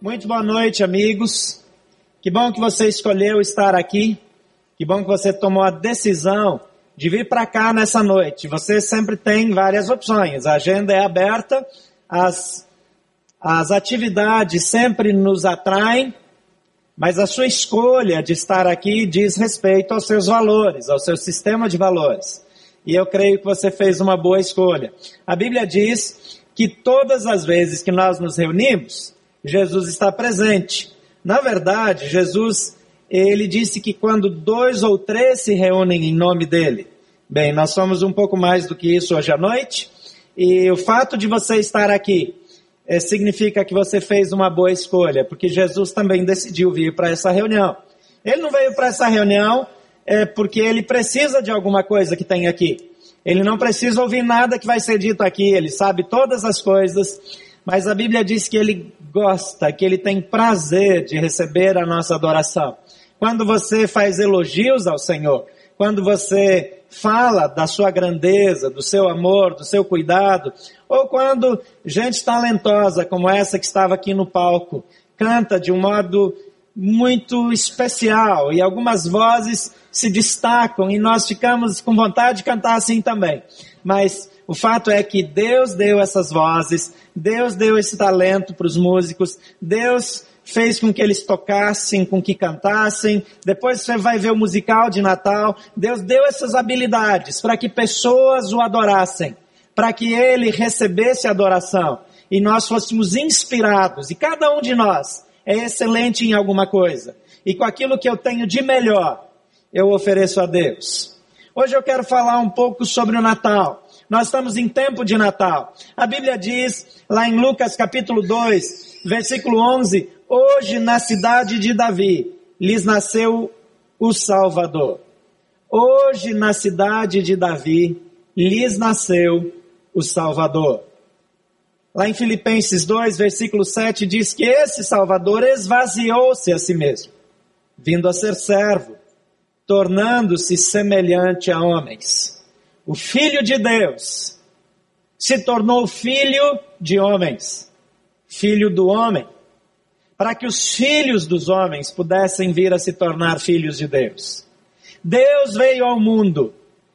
Muito boa noite, amigos. Que bom que você escolheu estar aqui. Que bom que você tomou a decisão de vir para cá nessa noite. Você sempre tem várias opções. A agenda é aberta, as, as atividades sempre nos atraem, mas a sua escolha de estar aqui diz respeito aos seus valores, ao seu sistema de valores. E eu creio que você fez uma boa escolha. A Bíblia diz que todas as vezes que nós nos reunimos, Jesus está presente. Na verdade, Jesus, ele disse que quando dois ou três se reúnem em nome dele. Bem, nós somos um pouco mais do que isso hoje à noite. E o fato de você estar aqui é, significa que você fez uma boa escolha, porque Jesus também decidiu vir para essa reunião. Ele não veio para essa reunião é, porque ele precisa de alguma coisa que tem aqui. Ele não precisa ouvir nada que vai ser dito aqui, ele sabe todas as coisas, mas a Bíblia diz que ele gosta, que ele tem prazer de receber a nossa adoração. Quando você faz elogios ao Senhor, quando você fala da sua grandeza, do seu amor, do seu cuidado, ou quando gente talentosa como essa que estava aqui no palco canta de um modo muito especial e algumas vozes se destacam e nós ficamos com vontade de cantar assim também. Mas o fato é que Deus deu essas vozes, Deus deu esse talento para os músicos, Deus fez com que eles tocassem, com que cantassem. Depois você vai ver o musical de Natal. Deus deu essas habilidades para que pessoas o adorassem, para que ele recebesse adoração e nós fôssemos inspirados. E cada um de nós é excelente em alguma coisa. E com aquilo que eu tenho de melhor, eu ofereço a Deus. Hoje eu quero falar um pouco sobre o Natal. Nós estamos em tempo de Natal. A Bíblia diz, lá em Lucas capítulo 2, versículo 11, hoje na cidade de Davi lhes nasceu o Salvador. Hoje na cidade de Davi lhes nasceu o Salvador. Lá em Filipenses 2, versículo 7 diz que esse Salvador esvaziou-se a si mesmo, vindo a ser servo, tornando-se semelhante a homens o Filho de Deus, se tornou filho de homens, filho do homem, para que os filhos dos homens pudessem vir a se tornar filhos de Deus. Deus veio ao mundo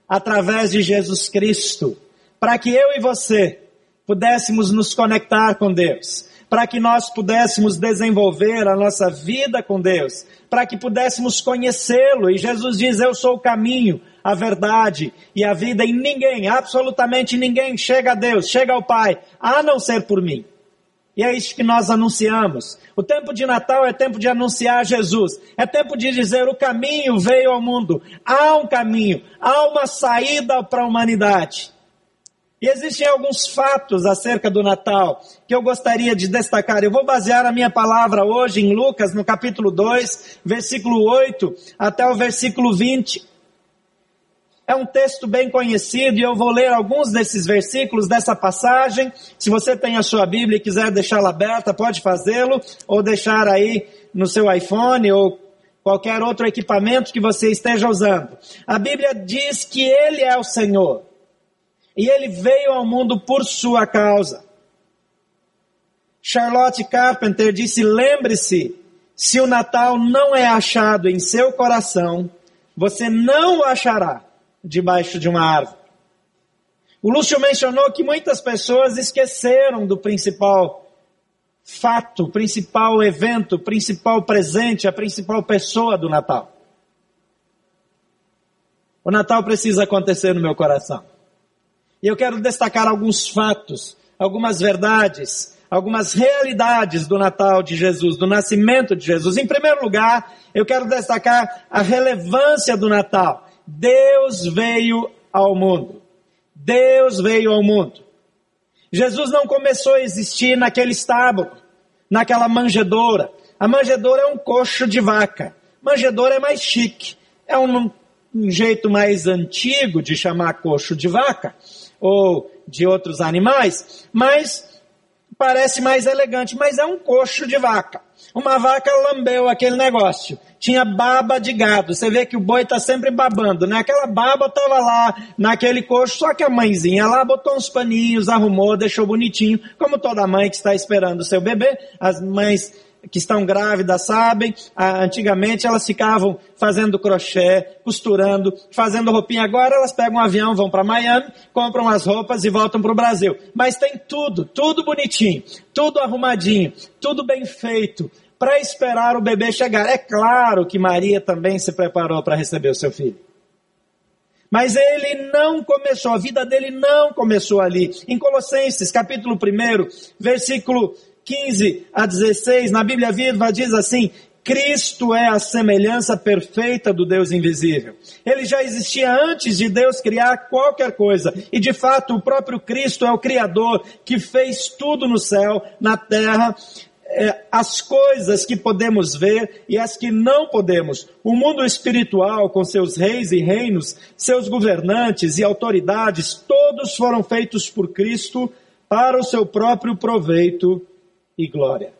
através de Jesus Cristo, para que eu e você pudéssemos nos conectar com Deus, para que nós pudéssemos desenvolver a nossa vida com Deus, para que pudéssemos conhecê-lo. E Jesus diz: Eu sou o caminho, a verdade e a vida, e ninguém, absolutamente ninguém, chega a Deus, chega ao Pai, a não ser por mim. E é isso que nós anunciamos. O tempo de Natal é tempo de anunciar Jesus. É tempo de dizer o caminho veio ao mundo. Há um caminho, há uma saída para a humanidade. E existem alguns fatos acerca do Natal que eu gostaria de destacar. Eu vou basear a minha palavra hoje em Lucas, no capítulo 2, versículo 8 até o versículo 20. É um texto bem conhecido e eu vou ler alguns desses versículos dessa passagem. Se você tem a sua Bíblia e quiser deixá-la aberta, pode fazê-lo, ou deixar aí no seu iPhone ou qualquer outro equipamento que você esteja usando. A Bíblia diz que Ele é o Senhor e Ele veio ao mundo por sua causa. Charlotte Carpenter disse: lembre-se, se o Natal não é achado em seu coração, você não o achará debaixo de uma árvore. O Lúcio mencionou que muitas pessoas esqueceram do principal fato, principal evento, principal presente, a principal pessoa do Natal. O Natal precisa acontecer no meu coração. E eu quero destacar alguns fatos, algumas verdades, algumas realidades do Natal de Jesus, do nascimento de Jesus. Em primeiro lugar, eu quero destacar a relevância do Natal. Deus veio ao mundo. Deus veio ao mundo. Jesus não começou a existir naquele estábulo, naquela manjedoura. A manjedoura é um coxo de vaca. Manjedoura é mais chique. É um, um jeito mais antigo de chamar coxo de vaca ou de outros animais, mas parece mais elegante, mas é um coxo de vaca. Uma vaca lambeu aquele negócio. Tinha baba de gado. Você vê que o boi está sempre babando, né? Aquela baba estava lá naquele coxo, só que a mãezinha lá botou uns paninhos, arrumou, deixou bonitinho, como toda mãe que está esperando o seu bebê. As mães que estão grávidas sabem, antigamente elas ficavam fazendo crochê, costurando, fazendo roupinha. Agora elas pegam um avião, vão para Miami, compram as roupas e voltam para o Brasil. Mas tem tudo, tudo bonitinho, tudo arrumadinho, tudo bem feito, para esperar o bebê chegar. É claro que Maria também se preparou para receber o seu filho. Mas ele não começou, a vida dele não começou ali. Em Colossenses, capítulo 1, versículo 15 a 16, na Bíblia Viva diz assim: Cristo é a semelhança perfeita do Deus invisível. Ele já existia antes de Deus criar qualquer coisa. E de fato, o próprio Cristo é o Criador que fez tudo no céu, na terra, é, as coisas que podemos ver e as que não podemos. O mundo espiritual, com seus reis e reinos, seus governantes e autoridades, todos foram feitos por Cristo para o seu próprio proveito e glória.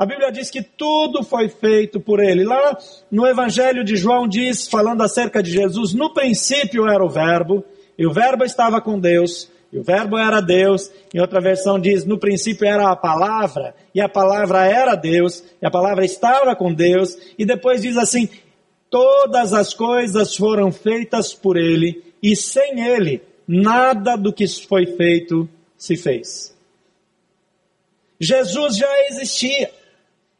A Bíblia diz que tudo foi feito por ele. Lá no Evangelho de João diz, falando acerca de Jesus, no princípio era o Verbo, e o Verbo estava com Deus, e o Verbo era Deus. Em outra versão diz, no princípio era a palavra, e a palavra era Deus, e a palavra estava com Deus. E depois diz assim, todas as coisas foram feitas por ele, e sem ele, nada do que foi feito se fez. Jesus já existia.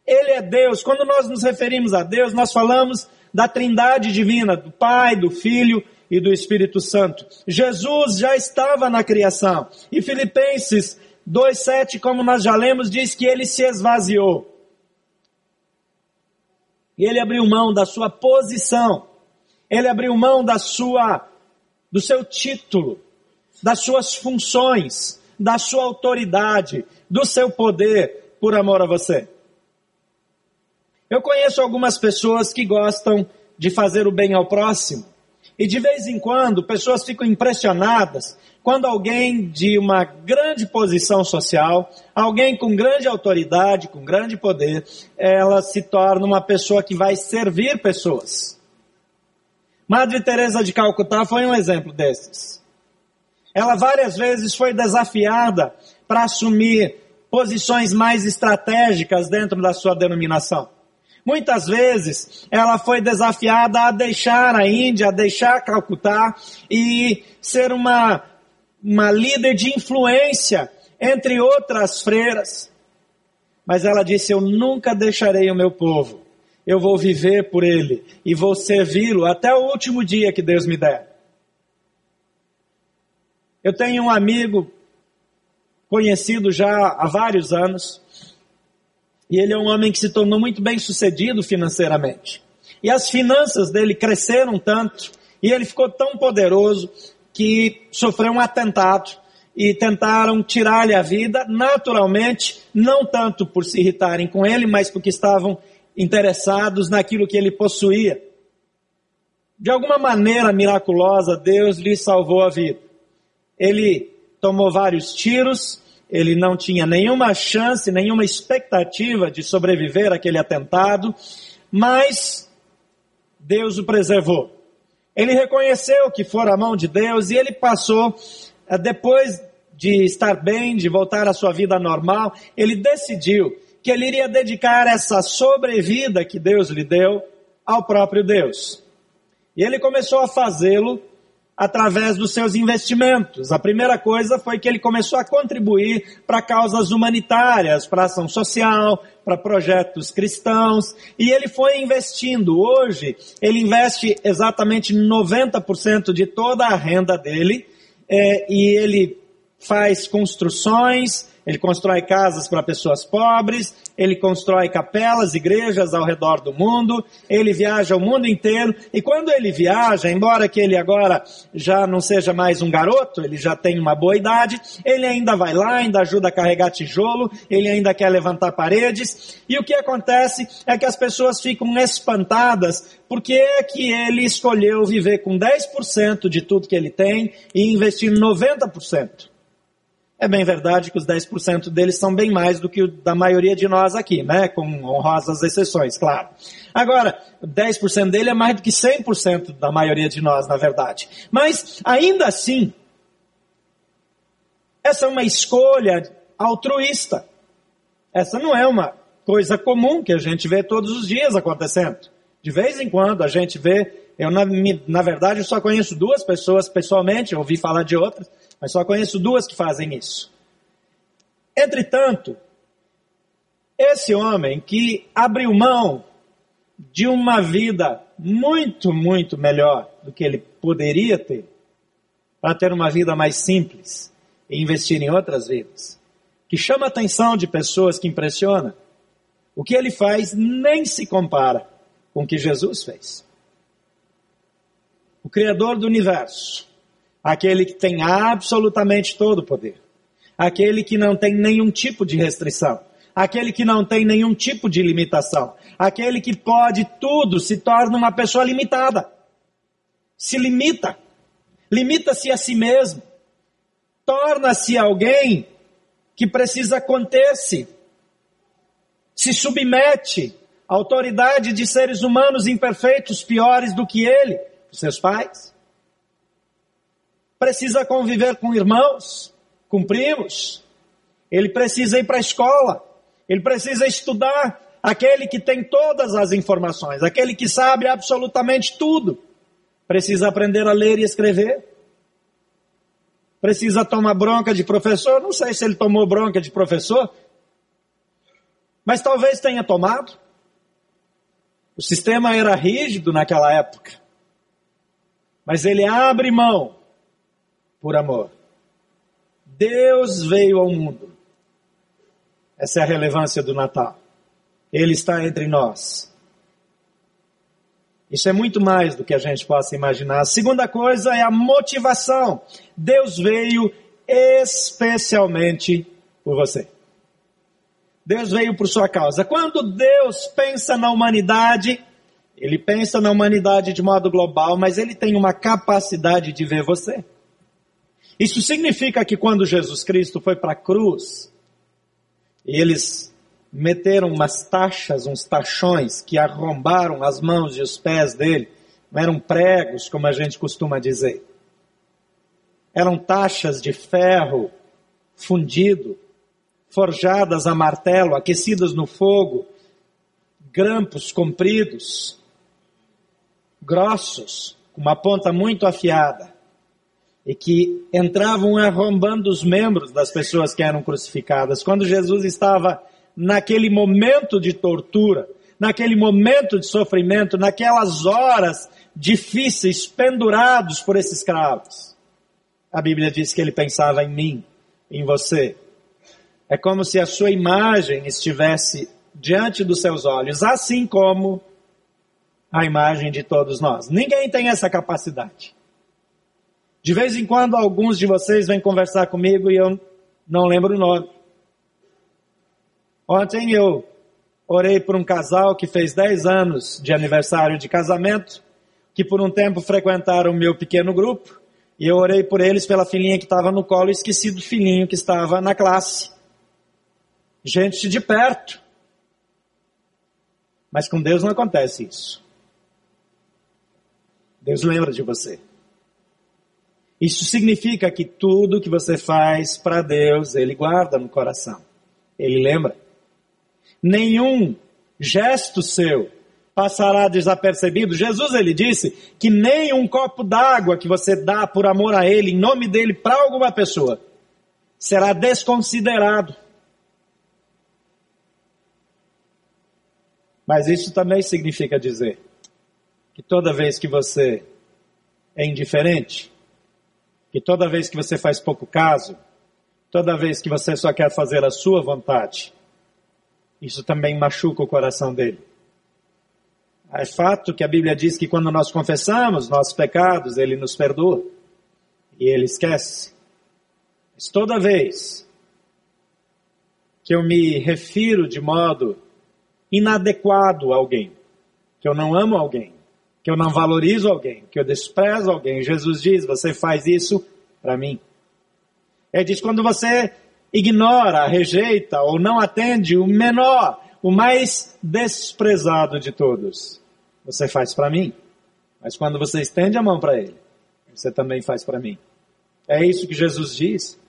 Ele é Deus. Quando nós nos referimos a Deus, nós falamos da trindade divina, do Pai, do Filho e do Espírito Santo. Jesus já estava na criação. E Filipenses 2,7, como nós já lemos, diz que ele se esvaziou. E ele abriu mão da sua posição. Ele abriu mão da sua, do seu título, das suas funções, da sua autoridade, do seu poder por amor a você. Eu conheço algumas pessoas que gostam de fazer o bem ao próximo. E de vez em quando, pessoas ficam impressionadas quando alguém de uma grande posição social, alguém com grande autoridade, com grande poder, ela se torna uma pessoa que vai servir pessoas. Madre Teresa de Calcutá foi um exemplo desses. Ela várias vezes foi desafiada para assumir posições mais estratégicas dentro da sua denominação. Muitas vezes ela foi desafiada a deixar a Índia, a deixar Calcutá e ser uma, uma líder de influência entre outras freiras. Mas ela disse: Eu nunca deixarei o meu povo. Eu vou viver por ele e vou servi-lo até o último dia que Deus me der. Eu tenho um amigo conhecido já há vários anos, e ele é um homem que se tornou muito bem sucedido financeiramente. E as finanças dele cresceram tanto, e ele ficou tão poderoso, que sofreu um atentado e tentaram tirar-lhe a vida, naturalmente, não tanto por se irritarem com ele, mas porque estavam interessados naquilo que ele possuía. De alguma maneira miraculosa, Deus lhe salvou a vida. Ele tomou vários tiros, ele não tinha nenhuma chance, nenhuma expectativa de sobreviver àquele atentado, mas Deus o preservou. Ele reconheceu que fora a mão de Deus e ele passou, eh, depois de estar bem, de voltar à sua vida normal, ele decidiu que ele iria dedicar essa sobrevida que Deus lhe deu ao próprio Deus. E ele começou a fazê-lo através dos seus investimentos. A primeira coisa foi que ele começou a contribuir para causas humanitárias, para ação social, para projetos cristãos, e ele foi investindo. Hoje, ele investe exatamente 90% de toda a renda dele, é, e ele faz construções, ele constrói casas para pessoas pobres, ele constrói capelas, igrejas ao redor do mundo, ele viaja o mundo inteiro, e quando ele viaja, embora que ele agora já não seja mais um garoto, ele já tem uma boa idade, ele ainda vai lá, ainda ajuda a carregar tijolo, ele ainda quer levantar paredes, e o que acontece é que as pessoas ficam espantadas porque é que ele escolheu viver com 10% de tudo que ele tem e investir 90%. É bem verdade que os 10% deles são bem mais do que o da maioria de nós aqui, né? Com honrosas exceções, claro. Agora, 10% dele é mais do que 100% da maioria de nós, na verdade. Mas, ainda assim, essa é uma escolha altruísta. Essa não é uma coisa comum que a gente vê todos os dias acontecendo. De vez em quando a gente vê, eu na, na verdade só conheço duas pessoas pessoalmente, ouvi falar de outras, mas só conheço duas que fazem isso. Entretanto, esse homem que abriu mão de uma vida muito, muito melhor do que ele poderia ter, para ter uma vida mais simples e investir em outras vidas, que chama a atenção de pessoas que impressiona, o que ele faz nem se compara com o que Jesus fez. O Criador do universo, aquele que tem absolutamente todo o poder, aquele que não tem nenhum tipo de restrição, aquele que não tem nenhum tipo de limitação, aquele que pode tudo, se torna uma pessoa limitada. Se limita, limita-se a si mesmo, torna-se alguém que precisa conter-se, se submete à autoridade de seres humanos imperfeitos, piores do que ele, seus pais. Precisa conviver com irmãos, com primos. Ele precisa ir para a escola. Ele precisa estudar. Aquele que tem todas as informações, aquele que sabe absolutamente tudo, precisa aprender a ler e escrever. Precisa tomar bronca de professor. Não sei se ele tomou bronca de professor, mas talvez tenha tomado. O sistema era rígido naquela época. Mas ele abre mão por amor. Deus veio ao mundo. Essa é a relevância do Natal. Ele está entre nós. Isso é muito mais do que a gente possa imaginar. A segunda coisa é a motivação. Deus veio especialmente por você. Deus veio por sua causa. Quando Deus pensa na humanidade, ele pensa na humanidade de modo global, mas ele tem uma capacidade de ver você. Isso significa que quando Jesus Cristo foi para a cruz, eles meteram umas taxas, uns tachões que arrombaram as mãos e os pés dele, não eram pregos, como a gente costuma dizer. Eram taxas de ferro fundido, forjadas a martelo, aquecidas no fogo, grampos compridos, grossos, com uma ponta muito afiada, e que entravam arrombando os membros das pessoas que eram crucificadas. Quando Jesus estava naquele momento de tortura, naquele momento de sofrimento, naquelas horas difíceis, pendurados por esses cravos. A Bíblia diz que ele pensava em mim, em você. É como se a sua imagem estivesse diante dos seus olhos, assim como a imagem de todos nós. Ninguém tem essa capacidade. De vez em quando, alguns de vocês vêm conversar comigo e eu não lembro o nome. Ontem eu orei por um casal que fez 10 anos de aniversário de casamento, que por um tempo frequentaram o meu pequeno grupo, e eu orei por eles pela filhinha que estava no colo e esqueci do filhinho que estava na classe. Gente de perto. Mas com Deus não acontece isso. Deus lembra de você. Isso significa que tudo que você faz para Deus, Ele guarda no coração. Ele lembra. Nenhum gesto seu passará desapercebido. Jesus, ele disse que nem um copo d'água que você dá por amor a Ele, em nome dele, para alguma pessoa, será desconsiderado. Mas isso também significa dizer que toda vez que você é indiferente, que toda vez que você faz pouco caso, toda vez que você só quer fazer a sua vontade, isso também machuca o coração dele. É fato que a Bíblia diz que quando nós confessamos nossos pecados, ele nos perdoa e ele esquece. Mas toda vez que eu me refiro de modo inadequado a alguém, que eu não amo alguém, eu não valorizo alguém, que eu desprezo alguém. Jesus diz: você faz isso para mim. Ele diz: quando você ignora, rejeita ou não atende o menor, o mais desprezado de todos, você faz para mim. Mas quando você estende a mão para ele, você também faz para mim. É isso que Jesus diz.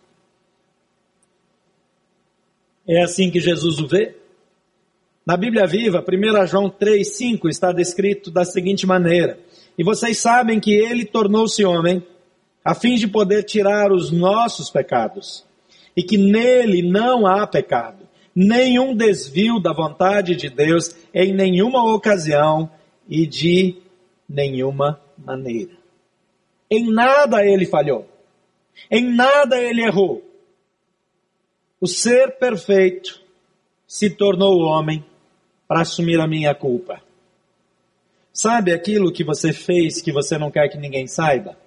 É assim que Jesus o vê? Na Bíblia Viva, 1 João 3,5 está descrito da seguinte maneira: E vocês sabem que ele tornou-se homem a fim de poder tirar os nossos pecados, e que nele não há pecado, nenhum desvio da vontade de Deus em nenhuma ocasião e de nenhuma maneira. Em nada ele falhou, em nada ele errou. O ser perfeito se tornou homem para assumir a minha culpa. Sabe aquilo que você fez que você não quer que ninguém saiba?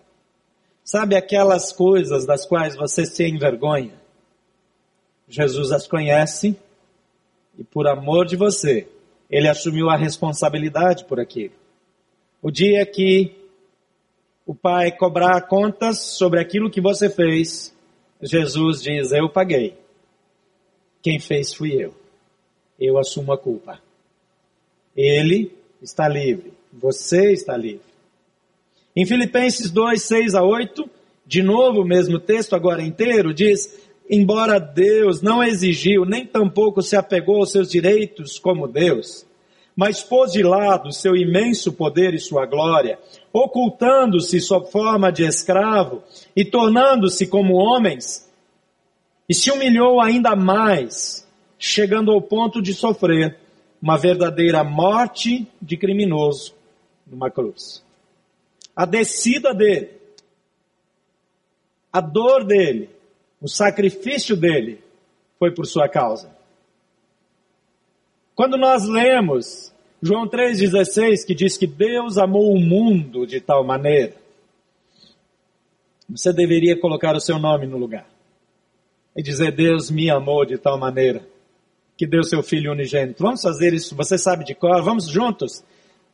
Sabe aquelas coisas das quais você se envergonha? Jesus as conhece e por amor de você, ele assumiu a responsabilidade por aquilo. O dia que o pai cobrar contas sobre aquilo que você fez, Jesus diz: Eu paguei. Quem fez fui eu. Eu assumo a culpa. Ele está livre. Você está livre. Em Filipenses 2, 6 a 8, de novo o mesmo texto, agora inteiro, diz: Embora Deus não exigiu, nem tampouco se apegou aos seus direitos como Deus, mas pôs de lado seu imenso poder e sua glória, ocultando-se sob forma de escravo e tornando-se como homens, e se humilhou ainda mais, chegando ao ponto de sofrer uma verdadeira morte de criminoso numa cruz a descida dele, a dor dele, o sacrifício dele foi por sua causa. Quando nós lemos João 3,16, que diz que Deus amou o mundo de tal maneira, você deveria colocar o seu nome no lugar e dizer: Deus me amou de tal maneira que deu seu filho unigênito. Vamos fazer isso, você sabe de cor, vamos juntos?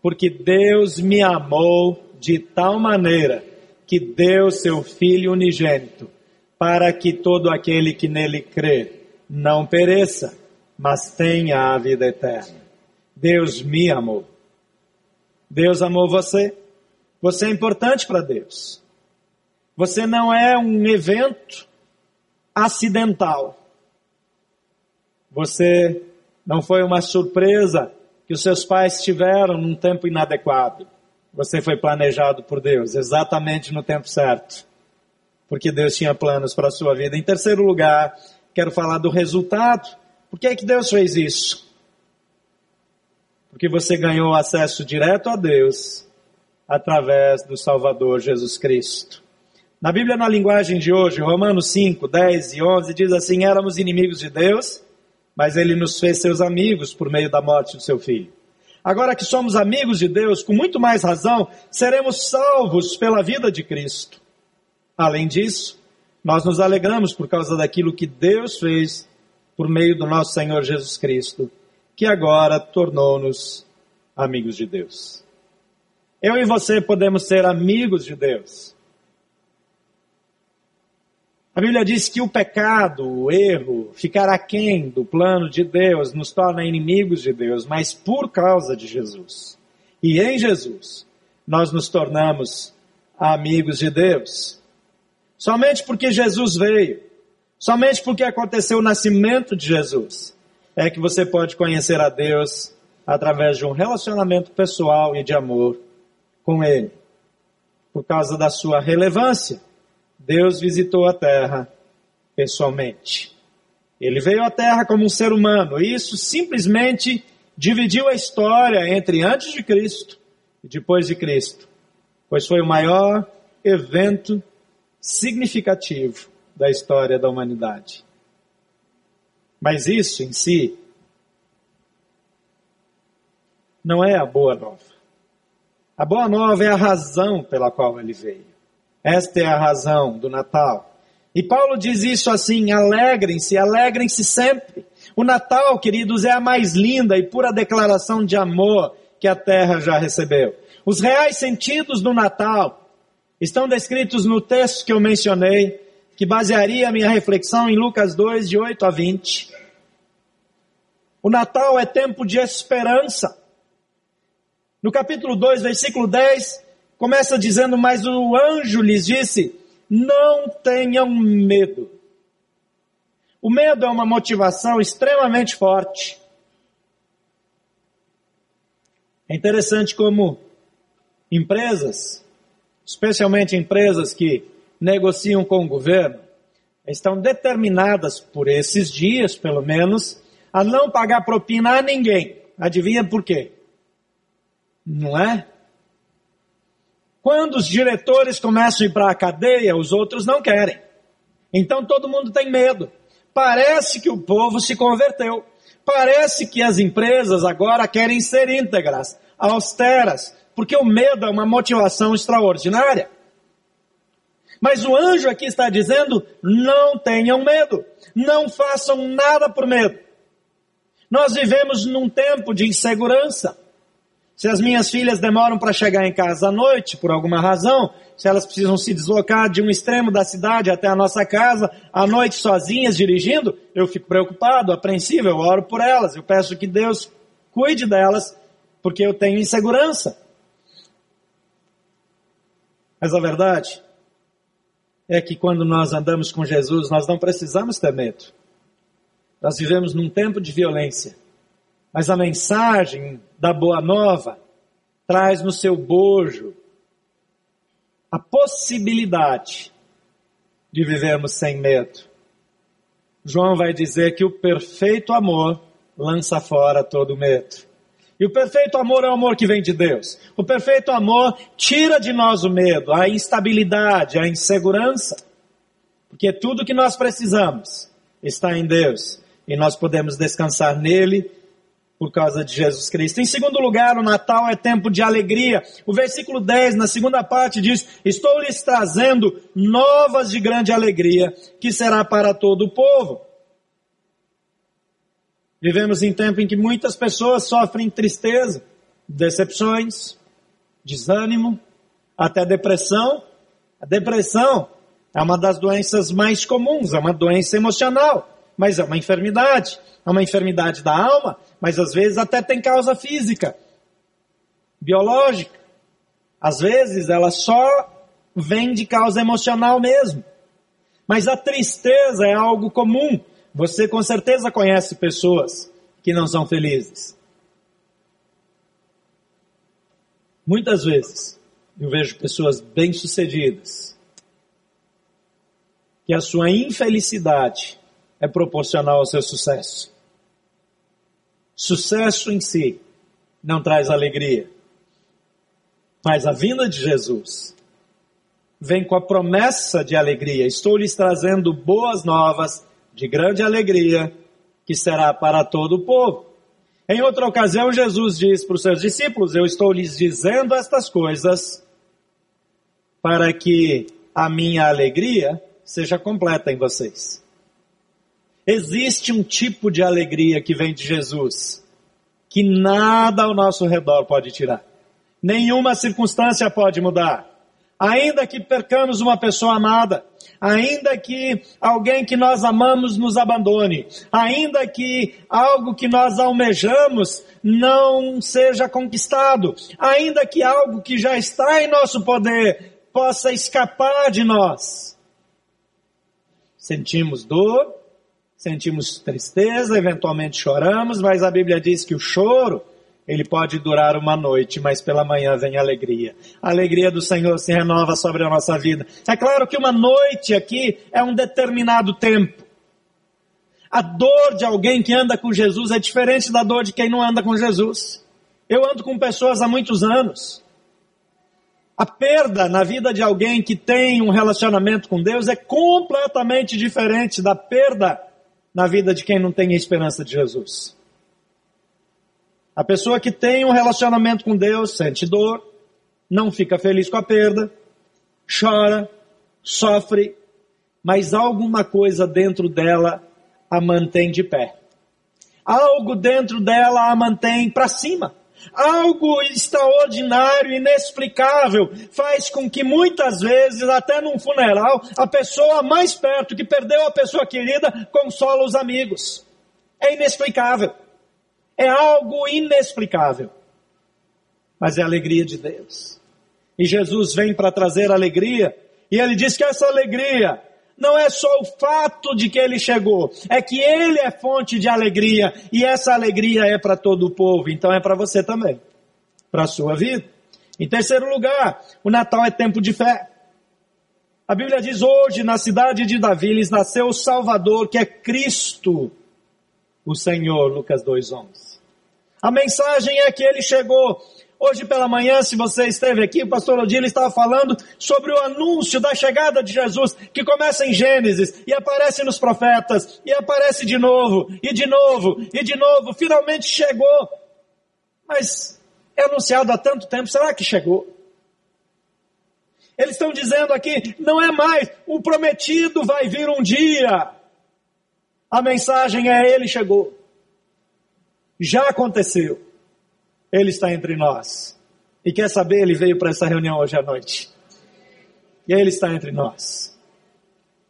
Porque Deus me amou de tal maneira que deu seu Filho unigênito, para que todo aquele que nele crê não pereça, mas tenha a vida eterna. Deus me amou. Deus amou você. Você é importante para Deus. Você não é um evento acidental. Você não foi uma surpresa que os seus pais tiveram num tempo inadequado. Você foi planejado por Deus, exatamente no tempo certo. Porque Deus tinha planos para a sua vida. Em terceiro lugar, quero falar do resultado. Por que é que Deus fez isso? Porque você ganhou acesso direto a Deus através do Salvador Jesus Cristo. Na Bíblia, na linguagem de hoje, Romanos 5, 10 e 11, diz assim: Éramos inimigos de Deus, mas Ele nos fez seus amigos por meio da morte do seu Filho. Agora que somos amigos de Deus, com muito mais razão, seremos salvos pela vida de Cristo. Além disso, nós nos alegramos por causa daquilo que Deus fez por meio do nosso Senhor Jesus Cristo, que agora tornou-nos amigos de Deus. Eu e você podemos ser amigos de Deus a Bíblia diz que o pecado, o erro, ficar aquém do plano de Deus nos torna inimigos de Deus, mas por causa de Jesus. E em Jesus, nós nos tornamos amigos de Deus. Somente porque Jesus veio, somente porque aconteceu o nascimento de Jesus, é que você pode conhecer a Deus através de um relacionamento pessoal e de amor com Ele, por causa da sua relevância Deus visitou a terra pessoalmente. Ele veio à terra como um ser humano, e isso simplesmente dividiu a história entre antes de Cristo e depois de Cristo, pois foi o maior evento significativo da história da humanidade. Mas isso em si não é a boa nova. A boa nova é a razão pela qual ele veio. Esta é a razão do Natal. E Paulo diz isso assim: alegrem-se, alegrem-se sempre. O Natal, queridos, é a mais linda e pura declaração de amor que a terra já recebeu. Os reais sentidos do Natal estão descritos no texto que eu mencionei, que basearia a minha reflexão em Lucas 2, de 8 a 20. O Natal é tempo de esperança. No capítulo 2, versículo 10, Começa dizendo, mas o anjo lhes disse, não tenham medo. O medo é uma motivação extremamente forte. É interessante como empresas, especialmente empresas que negociam com o governo, estão determinadas por esses dias, pelo menos, a não pagar propina a ninguém. Adivinha por quê? Não é? Quando os diretores começam a ir para a cadeia, os outros não querem. Então todo mundo tem medo. Parece que o povo se converteu. Parece que as empresas agora querem ser íntegras, austeras, porque o medo é uma motivação extraordinária. Mas o anjo aqui está dizendo: não tenham medo, não façam nada por medo. Nós vivemos num tempo de insegurança. Se as minhas filhas demoram para chegar em casa à noite, por alguma razão, se elas precisam se deslocar de um extremo da cidade até a nossa casa, à noite sozinhas dirigindo, eu fico preocupado, apreensivo, eu oro por elas, eu peço que Deus cuide delas, porque eu tenho insegurança. Mas a verdade é que quando nós andamos com Jesus, nós não precisamos ter medo. Nós vivemos num tempo de violência. Mas a mensagem da Boa Nova traz no seu bojo a possibilidade de vivermos sem medo. João vai dizer que o perfeito amor lança fora todo medo. E o perfeito amor é o amor que vem de Deus. O perfeito amor tira de nós o medo, a instabilidade, a insegurança. Porque tudo que nós precisamos está em Deus. E nós podemos descansar nele por causa de Jesus Cristo. Em segundo lugar, o Natal é tempo de alegria. O versículo 10, na segunda parte, diz: Estou lhes trazendo novas de grande alegria, que será para todo o povo. Vivemos em tempo em que muitas pessoas sofrem tristeza, decepções, desânimo, até depressão. A depressão é uma das doenças mais comuns, é uma doença emocional, mas é uma enfermidade. É uma enfermidade da alma, mas às vezes até tem causa física, biológica. Às vezes ela só vem de causa emocional mesmo. Mas a tristeza é algo comum. Você com certeza conhece pessoas que não são felizes. Muitas vezes eu vejo pessoas bem-sucedidas que a sua infelicidade é proporcional ao seu sucesso. Sucesso em si não traz alegria. Mas a vinda de Jesus vem com a promessa de alegria. Estou lhes trazendo boas novas de grande alegria, que será para todo o povo. Em outra ocasião, Jesus diz para os seus discípulos: Eu estou lhes dizendo estas coisas para que a minha alegria seja completa em vocês. Existe um tipo de alegria que vem de Jesus, que nada ao nosso redor pode tirar. Nenhuma circunstância pode mudar. Ainda que percamos uma pessoa amada, ainda que alguém que nós amamos nos abandone, ainda que algo que nós almejamos não seja conquistado, ainda que algo que já está em nosso poder possa escapar de nós. Sentimos dor, sentimos tristeza, eventualmente choramos, mas a Bíblia diz que o choro, ele pode durar uma noite, mas pela manhã vem alegria. A alegria do Senhor se renova sobre a nossa vida. É claro que uma noite aqui é um determinado tempo. A dor de alguém que anda com Jesus é diferente da dor de quem não anda com Jesus. Eu ando com pessoas há muitos anos. A perda na vida de alguém que tem um relacionamento com Deus é completamente diferente da perda na vida de quem não tem a esperança de Jesus. A pessoa que tem um relacionamento com Deus sente dor, não fica feliz com a perda, chora, sofre, mas alguma coisa dentro dela a mantém de pé. Algo dentro dela a mantém para cima. Algo extraordinário, inexplicável, faz com que muitas vezes, até num funeral, a pessoa mais perto que perdeu a pessoa querida consola os amigos. É inexplicável. É algo inexplicável. Mas é a alegria de Deus. E Jesus vem para trazer alegria, e ele diz que essa alegria não é só o fato de que ele chegou, é que ele é fonte de alegria e essa alegria é para todo o povo, então é para você também, para a sua vida. Em terceiro lugar, o Natal é tempo de fé. A Bíblia diz hoje, na cidade de Davi, lhes nasceu o Salvador, que é Cristo, o Senhor, Lucas 2,11. A mensagem é que ele chegou. Hoje pela manhã, se você esteve aqui, o pastor Odile estava falando sobre o anúncio da chegada de Jesus, que começa em Gênesis, e aparece nos profetas, e aparece de novo, e de novo, e de novo, finalmente chegou. Mas é anunciado há tanto tempo, será que chegou? Eles estão dizendo aqui, não é mais, o prometido vai vir um dia. A mensagem é: Ele chegou. Já aconteceu. Ele está entre nós. E quer saber, ele veio para essa reunião hoje à noite. E ele está entre nós.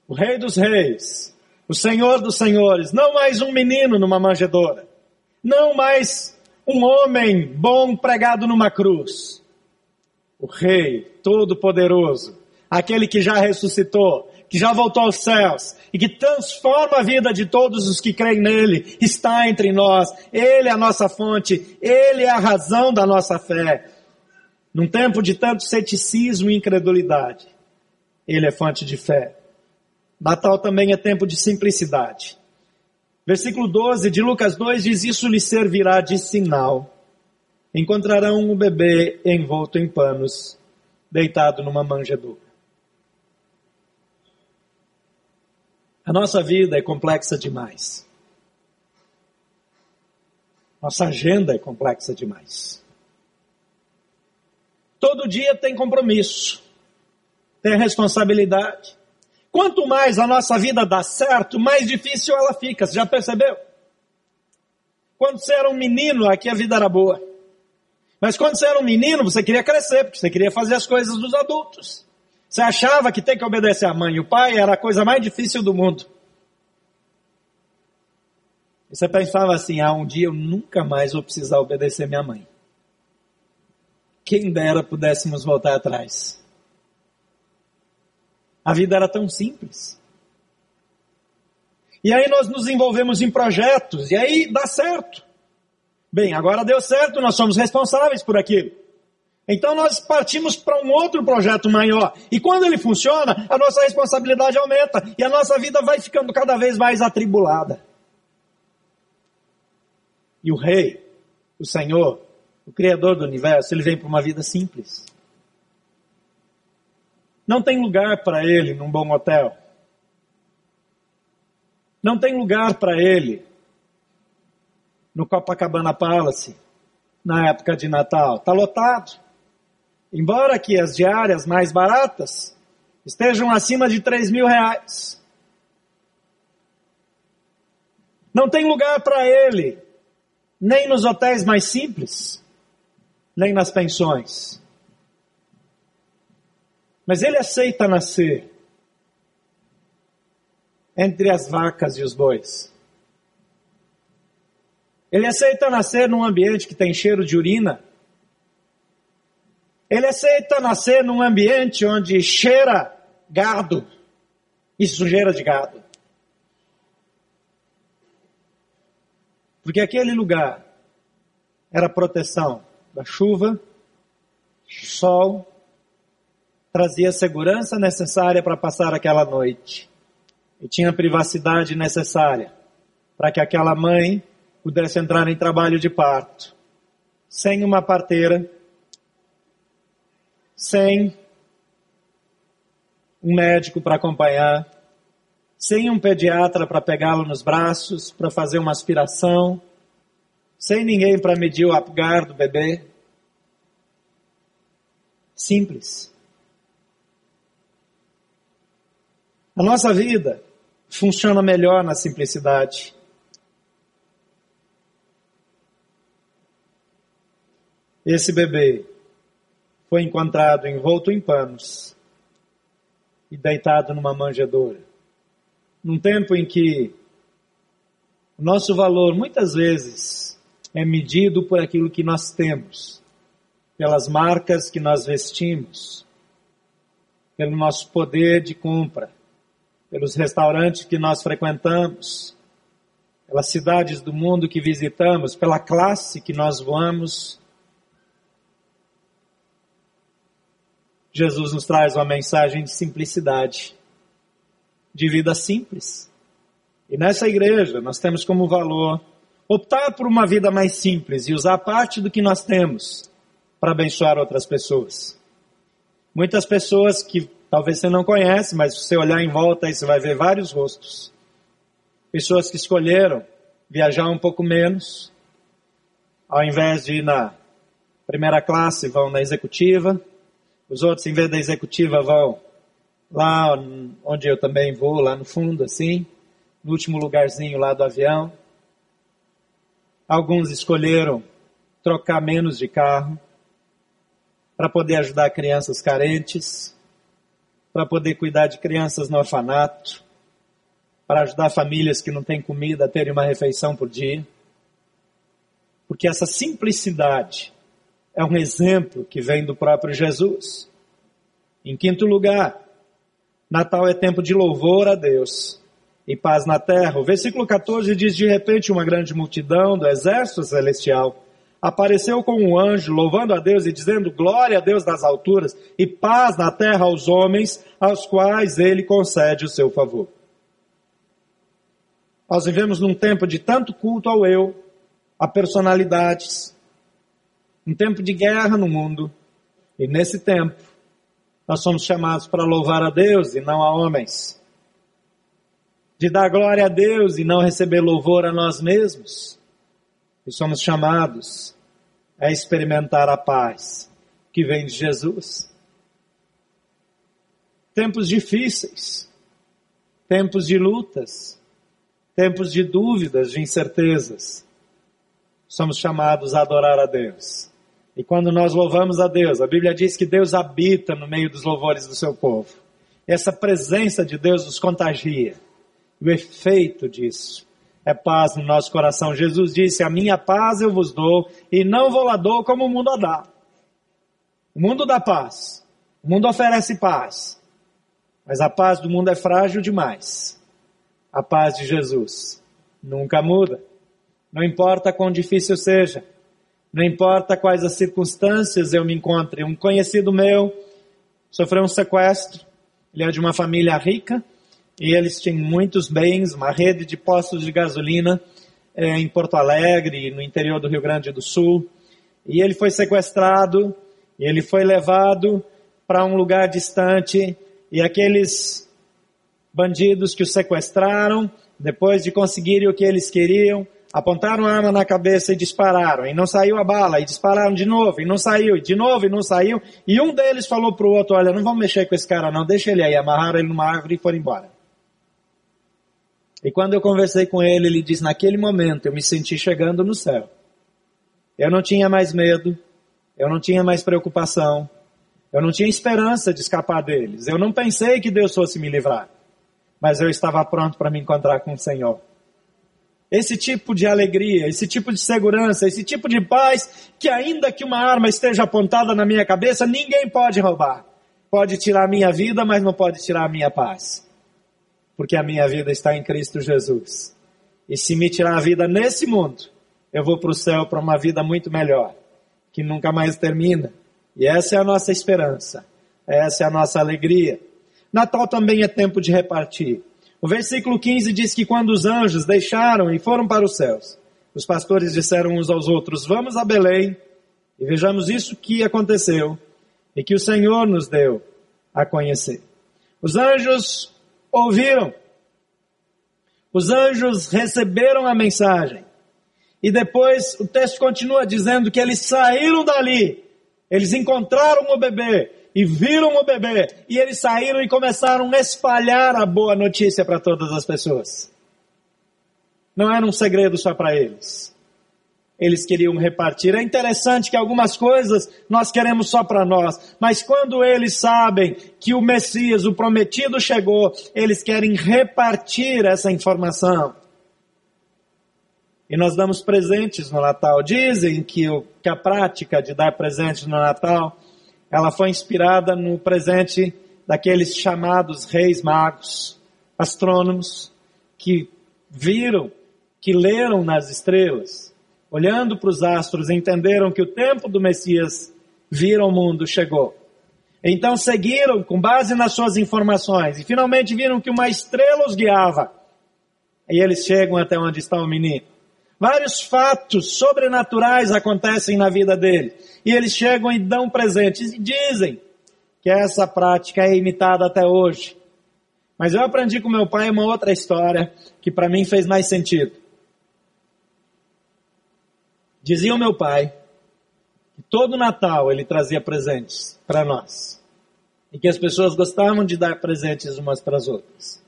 O Rei dos Reis, o Senhor dos Senhores, não mais um menino numa manjedoura, não mais um homem bom pregado numa cruz. O Rei Todo-Poderoso, aquele que já ressuscitou, que já voltou aos céus e que transforma a vida de todos os que creem nele, está entre nós. Ele é a nossa fonte, ele é a razão da nossa fé. Num tempo de tanto ceticismo e incredulidade, ele é fonte de fé. Natal também é tempo de simplicidade. Versículo 12 de Lucas 2 diz: Isso lhe servirá de sinal. Encontrarão um bebê envolto em panos, deitado numa manjedoura. A nossa vida é complexa demais. Nossa agenda é complexa demais. Todo dia tem compromisso, tem responsabilidade. Quanto mais a nossa vida dá certo, mais difícil ela fica. Você já percebeu? Quando você era um menino, aqui a vida era boa. Mas quando você era um menino, você queria crescer, porque você queria fazer as coisas dos adultos. Você achava que ter que obedecer a mãe e o pai era a coisa mais difícil do mundo. Você pensava assim, ah, um dia eu nunca mais vou precisar obedecer minha mãe. Quem dera pudéssemos voltar atrás. A vida era tão simples. E aí nós nos envolvemos em projetos, e aí dá certo. Bem, agora deu certo, nós somos responsáveis por aquilo. Então nós partimos para um outro projeto maior. E quando ele funciona, a nossa responsabilidade aumenta e a nossa vida vai ficando cada vez mais atribulada. E o Rei, o Senhor, o Criador do universo, ele vem para uma vida simples. Não tem lugar para ele num bom hotel. Não tem lugar para ele no Copacabana Palace na época de Natal. Está lotado. Embora que as diárias mais baratas estejam acima de 3 mil reais. Não tem lugar para ele, nem nos hotéis mais simples, nem nas pensões. Mas ele aceita nascer entre as vacas e os bois. Ele aceita nascer num ambiente que tem cheiro de urina ele aceita nascer num ambiente onde cheira gado e sujeira de gado. Porque aquele lugar era proteção da chuva, sol, trazia a segurança necessária para passar aquela noite. E tinha a privacidade necessária para que aquela mãe pudesse entrar em trabalho de parto, sem uma parteira sem um médico para acompanhar, sem um pediatra para pegá-lo nos braços, para fazer uma aspiração, sem ninguém para medir o apgar do bebê. Simples. A nossa vida funciona melhor na simplicidade. Esse bebê foi encontrado envolto em panos e deitado numa manjedoura. Num tempo em que o nosso valor muitas vezes é medido por aquilo que nós temos, pelas marcas que nós vestimos, pelo nosso poder de compra, pelos restaurantes que nós frequentamos, pelas cidades do mundo que visitamos, pela classe que nós voamos. Jesus nos traz uma mensagem de simplicidade, de vida simples. E nessa igreja nós temos como valor optar por uma vida mais simples e usar parte do que nós temos para abençoar outras pessoas. Muitas pessoas que talvez você não conhece, mas se você olhar em volta aí você vai ver vários rostos. Pessoas que escolheram viajar um pouco menos, ao invés de ir na primeira classe, vão na executiva. Os outros, em vez da executiva, vão lá onde eu também vou, lá no fundo, assim, no último lugarzinho lá do avião. Alguns escolheram trocar menos de carro para poder ajudar crianças carentes, para poder cuidar de crianças no orfanato, para ajudar famílias que não têm comida a terem uma refeição por dia. Porque essa simplicidade é um exemplo que vem do próprio Jesus. Em quinto lugar, Natal é tempo de louvor a Deus e paz na terra. O versículo 14 diz: De repente, uma grande multidão do exército celestial apareceu com um anjo, louvando a Deus e dizendo glória a Deus nas alturas e paz na terra aos homens, aos quais ele concede o seu favor. Nós vivemos num tempo de tanto culto ao eu, a personalidades, um tempo de guerra no mundo, e nesse tempo nós somos chamados para louvar a Deus e não a homens, de dar glória a Deus e não receber louvor a nós mesmos e somos chamados a experimentar a paz que vem de Jesus. Tempos difíceis, tempos de lutas, tempos de dúvidas, de incertezas. Somos chamados a adorar a Deus. E quando nós louvamos a Deus, a Bíblia diz que Deus habita no meio dos louvores do seu povo. Essa presença de Deus nos contagia. O efeito disso é paz no nosso coração. Jesus disse: A minha paz eu vos dou, e não vou lá dou como o mundo a dá. O mundo dá paz. O mundo oferece paz. Mas a paz do mundo é frágil demais. A paz de Jesus nunca muda. Não importa quão difícil seja. Não importa quais as circunstâncias eu me encontre. Um conhecido meu sofreu um sequestro. Ele é de uma família rica e eles tinham muitos bens, uma rede de postos de gasolina é, em Porto Alegre, no interior do Rio Grande do Sul. E ele foi sequestrado, e ele foi levado para um lugar distante, e aqueles bandidos que o sequestraram, depois de conseguirem o que eles queriam, apontaram a arma na cabeça e dispararam, e não saiu a bala, e dispararam de novo, e não saiu, e de novo, e não saiu, e um deles falou para o outro, olha, não vamos mexer com esse cara não, deixa ele aí, amarraram ele numa árvore e foram embora. E quando eu conversei com ele, ele disse: naquele momento eu me senti chegando no céu. Eu não tinha mais medo, eu não tinha mais preocupação, eu não tinha esperança de escapar deles. Eu não pensei que Deus fosse me livrar, mas eu estava pronto para me encontrar com o Senhor. Esse tipo de alegria, esse tipo de segurança, esse tipo de paz, que ainda que uma arma esteja apontada na minha cabeça, ninguém pode roubar. Pode tirar a minha vida, mas não pode tirar a minha paz porque a minha vida está em Cristo Jesus. E se me tirar a vida nesse mundo, eu vou para o céu para uma vida muito melhor, que nunca mais termina. E essa é a nossa esperança, essa é a nossa alegria. Natal também é tempo de repartir. O versículo 15 diz que quando os anjos deixaram e foram para os céus, os pastores disseram uns aos outros: Vamos a Belém e vejamos isso que aconteceu e que o Senhor nos deu a conhecer. Os anjos ouviram. Os anjos receberam a mensagem. E depois o texto continua dizendo que eles saíram dali. Eles encontraram o bebê e viram o bebê. E eles saíram e começaram a espalhar a boa notícia para todas as pessoas. Não era um segredo só para eles eles queriam repartir. É interessante que algumas coisas nós queremos só para nós, mas quando eles sabem que o Messias, o prometido, chegou, eles querem repartir essa informação. E nós damos presentes no Natal. Dizem que, o, que a prática de dar presentes no Natal, ela foi inspirada no presente daqueles chamados reis magos. astrônomos que viram, que leram nas estrelas, olhando para os astros, entenderam que o tempo do Messias vir ao mundo chegou. Então seguiram com base nas suas informações e finalmente viram que uma estrela os guiava. E eles chegam até onde está o menino. Vários fatos sobrenaturais acontecem na vida dele. E eles chegam e dão presentes e dizem que essa prática é imitada até hoje. Mas eu aprendi com meu pai uma outra história que para mim fez mais sentido. Dizia o meu pai que todo Natal ele trazia presentes para nós. E que as pessoas gostavam de dar presentes umas para as outras.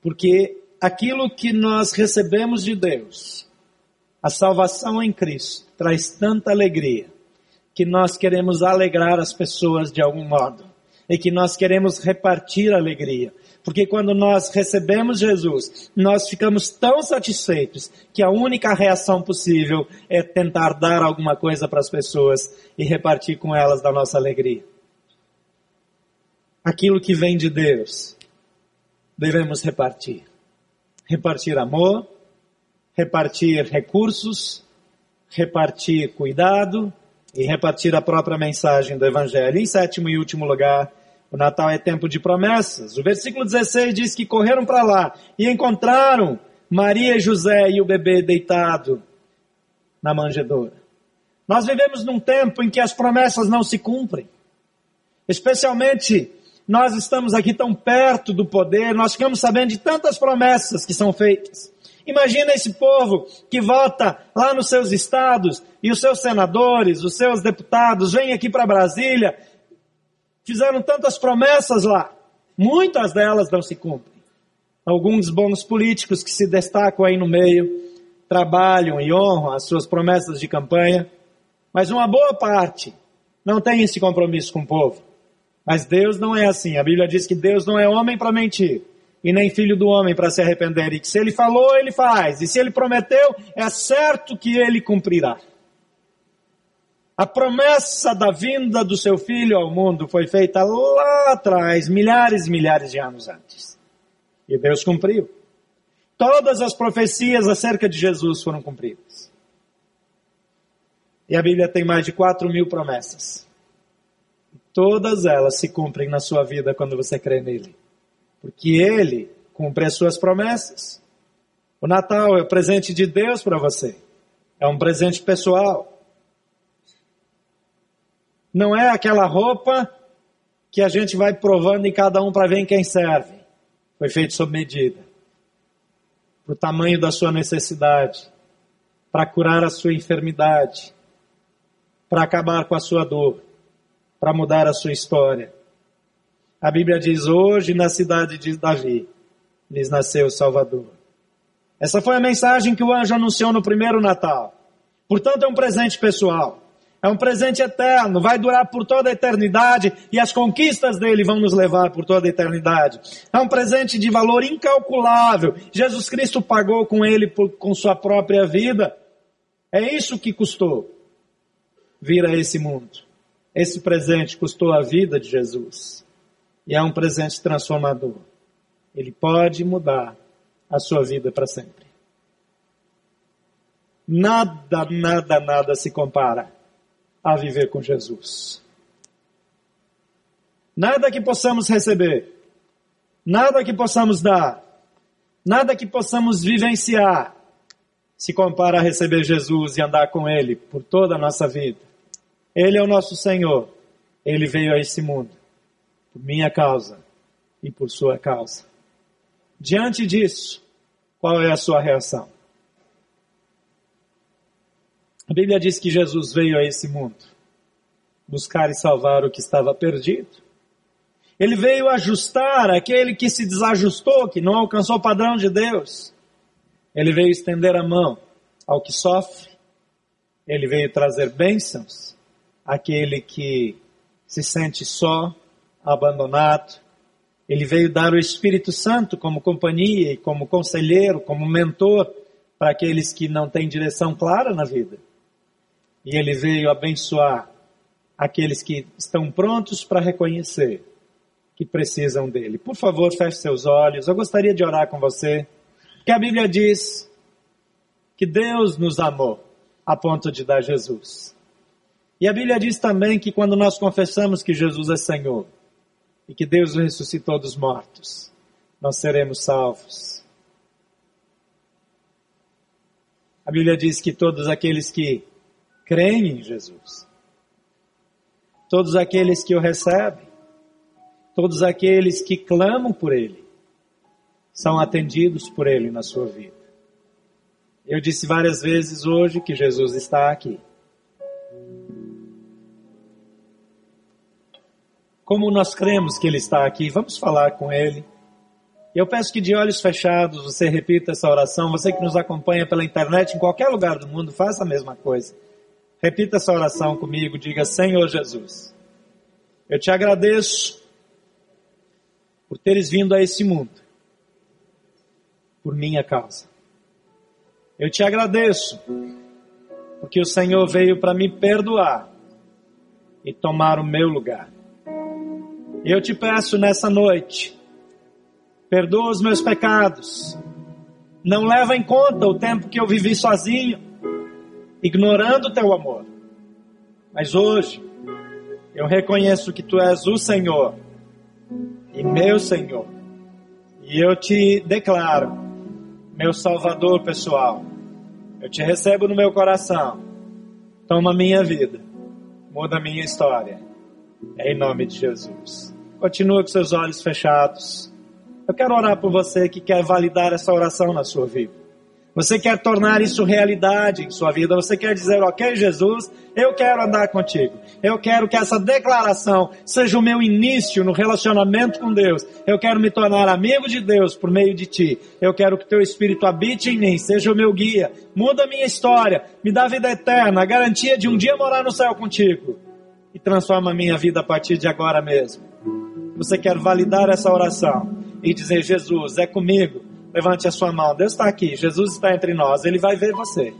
Porque aquilo que nós recebemos de Deus, a salvação em Cristo, traz tanta alegria que nós queremos alegrar as pessoas de algum modo e que nós queremos repartir a alegria. Porque quando nós recebemos Jesus, nós ficamos tão satisfeitos que a única reação possível é tentar dar alguma coisa para as pessoas e repartir com elas da nossa alegria. Aquilo que vem de Deus, devemos repartir. Repartir amor, repartir recursos, repartir cuidado e repartir a própria mensagem do Evangelho. Em sétimo e último lugar, o Natal é tempo de promessas. O versículo 16 diz que correram para lá e encontraram Maria e José e o bebê deitado na manjedoura. Nós vivemos num tempo em que as promessas não se cumprem. Especialmente nós estamos aqui tão perto do poder, nós ficamos sabendo de tantas promessas que são feitas. Imagina esse povo que vota lá nos seus estados e os seus senadores, os seus deputados vêm aqui para Brasília Fizeram tantas promessas lá. Muitas delas não se cumprem. Alguns bons políticos que se destacam aí no meio trabalham e honram as suas promessas de campanha, mas uma boa parte não tem esse compromisso com o povo. Mas Deus não é assim. A Bíblia diz que Deus não é homem para mentir e nem filho do homem para se arrepender. E que se ele falou, ele faz. E se ele prometeu, é certo que ele cumprirá. A promessa da vinda do seu filho ao mundo foi feita lá atrás, milhares e milhares de anos antes. E Deus cumpriu. Todas as profecias acerca de Jesus foram cumpridas. E a Bíblia tem mais de 4 mil promessas. Todas elas se cumprem na sua vida quando você crê nele. Porque ele cumpre as suas promessas. O Natal é o presente de Deus para você. É um presente pessoal. Não é aquela roupa que a gente vai provando em cada um para ver em quem serve. Foi feito sob medida. Para o tamanho da sua necessidade. Para curar a sua enfermidade. Para acabar com a sua dor. Para mudar a sua história. A Bíblia diz: hoje na cidade de Davi lhes nasceu o Salvador. Essa foi a mensagem que o anjo anunciou no primeiro Natal. Portanto, é um presente pessoal. É um presente eterno, vai durar por toda a eternidade e as conquistas dele vão nos levar por toda a eternidade. É um presente de valor incalculável. Jesus Cristo pagou com ele por, com sua própria vida. É isso que custou vir a esse mundo. Esse presente custou a vida de Jesus. E é um presente transformador. Ele pode mudar a sua vida para sempre. Nada, nada, nada se compara a viver com Jesus. Nada que possamos receber, nada que possamos dar, nada que possamos vivenciar se compara a receber Jesus e andar com Ele por toda a nossa vida. Ele é o nosso Senhor. Ele veio a esse mundo por minha causa e por sua causa. Diante disso, qual é a sua reação? A Bíblia diz que Jesus veio a esse mundo buscar e salvar o que estava perdido. Ele veio ajustar aquele que se desajustou, que não alcançou o padrão de Deus. Ele veio estender a mão ao que sofre. Ele veio trazer bênçãos àquele que se sente só, abandonado. Ele veio dar o Espírito Santo como companhia e como conselheiro, como mentor para aqueles que não têm direção clara na vida. E ele veio abençoar aqueles que estão prontos para reconhecer que precisam dele. Por favor, feche seus olhos. Eu gostaria de orar com você, porque a Bíblia diz que Deus nos amou a ponto de dar Jesus. E a Bíblia diz também que quando nós confessamos que Jesus é Senhor e que Deus o ressuscitou dos mortos, nós seremos salvos. A Bíblia diz que todos aqueles que creem em Jesus, todos aqueles que o recebem, todos aqueles que clamam por Ele, são atendidos por Ele na sua vida. Eu disse várias vezes hoje que Jesus está aqui. Como nós cremos que Ele está aqui, vamos falar com Ele. Eu peço que de olhos fechados você repita essa oração. Você que nos acompanha pela internet, em qualquer lugar do mundo, faça a mesma coisa. Repita essa oração comigo. Diga: Senhor Jesus, eu te agradeço por teres vindo a esse mundo por minha causa. Eu te agradeço porque o Senhor veio para me perdoar e tomar o meu lugar. Eu te peço nessa noite, perdoa os meus pecados. Não leva em conta o tempo que eu vivi sozinho, ignorando o teu amor. Mas hoje, eu reconheço que tu és o Senhor e meu Senhor. E eu te declaro, meu Salvador pessoal. Eu te recebo no meu coração. Toma minha vida. Muda minha história. Em nome de Jesus. Continua com seus olhos fechados. Eu quero orar por você que quer validar essa oração na sua vida. Você quer tornar isso realidade em sua vida. Você quer dizer, ok, Jesus, eu quero andar contigo. Eu quero que essa declaração seja o meu início no relacionamento com Deus. Eu quero me tornar amigo de Deus por meio de ti. Eu quero que teu Espírito habite em mim, seja o meu guia. Muda a minha história, me dá vida eterna, a garantia de um dia morar no céu contigo. E transforma a minha vida a partir de agora mesmo. Você quer validar essa oração e dizer, Jesus, é comigo Levante a sua mão. Deus está aqui. Jesus está entre nós. Ele vai ver você.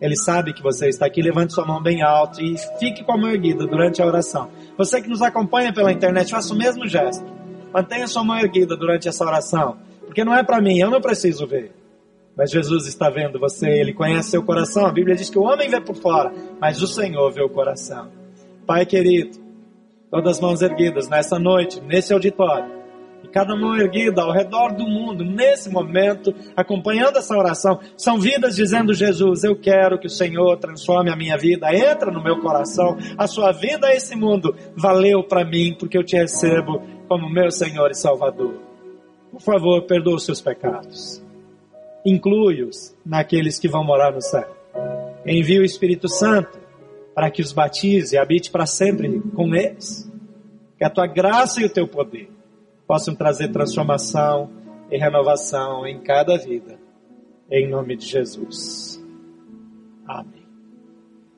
Ele sabe que você está aqui. Levante sua mão bem alto e fique com a mão erguida durante a oração. Você que nos acompanha pela internet, faça o mesmo gesto. Mantenha sua mão erguida durante essa oração. Porque não é para mim, eu não preciso ver. Mas Jesus está vendo você, Ele conhece seu coração. A Bíblia diz que o homem vê por fora, mas o Senhor vê o coração. Pai querido, todas as mãos erguidas nessa noite, nesse auditório e cada mão erguida ao redor do mundo, nesse momento, acompanhando essa oração, são vidas dizendo: Jesus, eu quero que o Senhor transforme a minha vida, entra no meu coração, a sua vida a esse mundo valeu para mim, porque eu te recebo como meu Senhor e Salvador. Por favor, perdoa os seus pecados. Inclui-os naqueles que vão morar no céu. Envie o Espírito Santo para que os batize e habite para sempre com eles. Que a tua graça e o teu poder possam trazer transformação e renovação em cada vida. Em nome de Jesus. Amém.